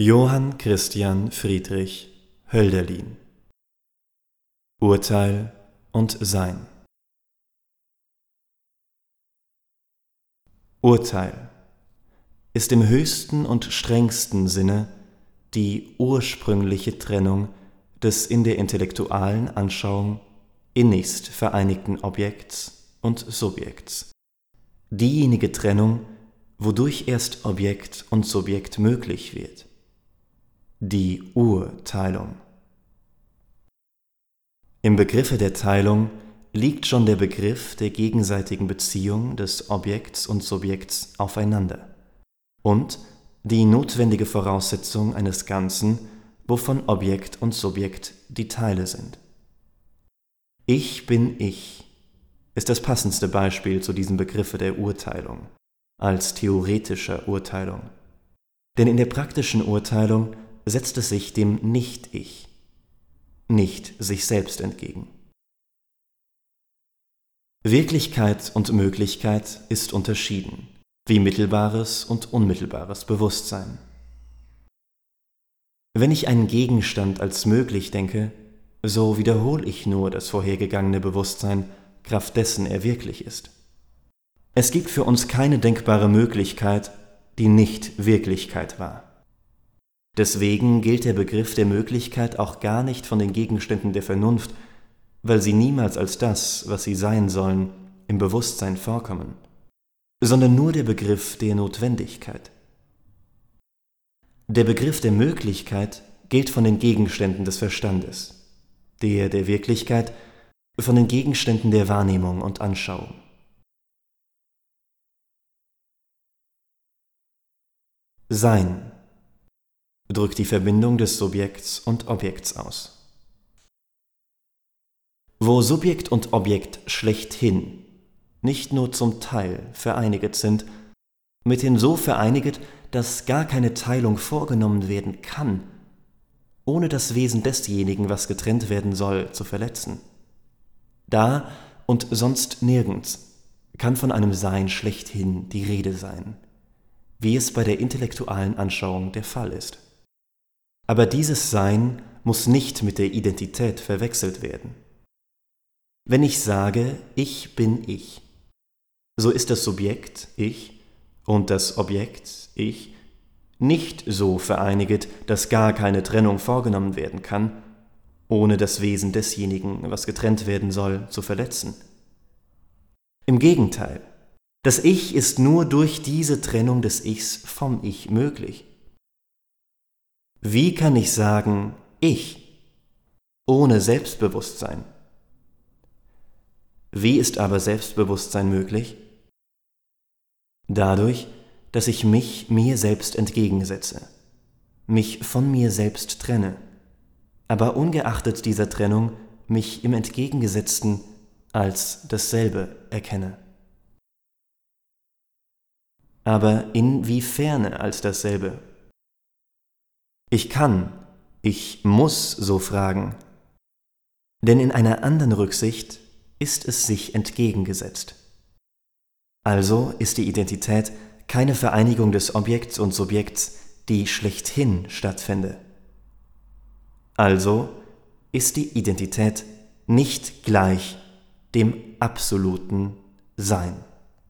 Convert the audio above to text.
Johann Christian Friedrich Hölderlin. Urteil und Sein. Urteil ist im höchsten und strengsten Sinne die ursprüngliche Trennung des in der intellektualen Anschauung innigst vereinigten Objekts und Subjekts, diejenige Trennung, wodurch erst Objekt und Subjekt möglich wird die Urteilung. Im Begriffe der Teilung liegt schon der Begriff der gegenseitigen Beziehung des Objekts und Subjekts aufeinander und die notwendige Voraussetzung eines Ganzen, wovon Objekt und Subjekt die Teile sind. Ich bin ich ist das passendste Beispiel zu diesem Begriffe der Urteilung als theoretischer Urteilung. Denn in der praktischen Urteilung setzt es sich dem Nicht-Ich, nicht sich selbst entgegen. Wirklichkeit und Möglichkeit ist unterschieden, wie mittelbares und unmittelbares Bewusstsein. Wenn ich einen Gegenstand als möglich denke, so wiederhole ich nur das vorhergegangene Bewusstsein, Kraft dessen er wirklich ist. Es gibt für uns keine denkbare Möglichkeit, die nicht Wirklichkeit war. Deswegen gilt der Begriff der Möglichkeit auch gar nicht von den Gegenständen der Vernunft, weil sie niemals als das, was sie sein sollen, im Bewusstsein vorkommen, sondern nur der Begriff der Notwendigkeit. Der Begriff der Möglichkeit gilt von den Gegenständen des Verstandes, der der Wirklichkeit von den Gegenständen der Wahrnehmung und Anschauung. Sein drückt die Verbindung des Subjekts und Objekts aus. Wo Subjekt und Objekt schlechthin nicht nur zum Teil vereiniget sind, mithin so vereiniget, dass gar keine Teilung vorgenommen werden kann, ohne das Wesen desjenigen, was getrennt werden soll, zu verletzen. Da und sonst nirgends kann von einem Sein schlechthin die Rede sein, wie es bei der intellektualen Anschauung der Fall ist. Aber dieses Sein muss nicht mit der Identität verwechselt werden. Wenn ich sage, ich bin ich, so ist das Subjekt ich und das Objekt ich nicht so vereiniget, dass gar keine Trennung vorgenommen werden kann, ohne das Wesen desjenigen, was getrennt werden soll, zu verletzen. Im Gegenteil, das Ich ist nur durch diese Trennung des Ichs vom Ich möglich. Wie kann ich sagen, ich, ohne Selbstbewusstsein? Wie ist aber Selbstbewusstsein möglich? Dadurch, dass ich mich mir selbst entgegensetze, mich von mir selbst trenne, aber ungeachtet dieser Trennung mich im Entgegengesetzten als dasselbe erkenne. Aber inwieferne als dasselbe ich kann, ich muss so fragen, denn in einer anderen Rücksicht ist es sich entgegengesetzt. Also ist die Identität keine Vereinigung des Objekts und Subjekts, die schlechthin stattfände. Also ist die Identität nicht gleich dem absoluten Sein.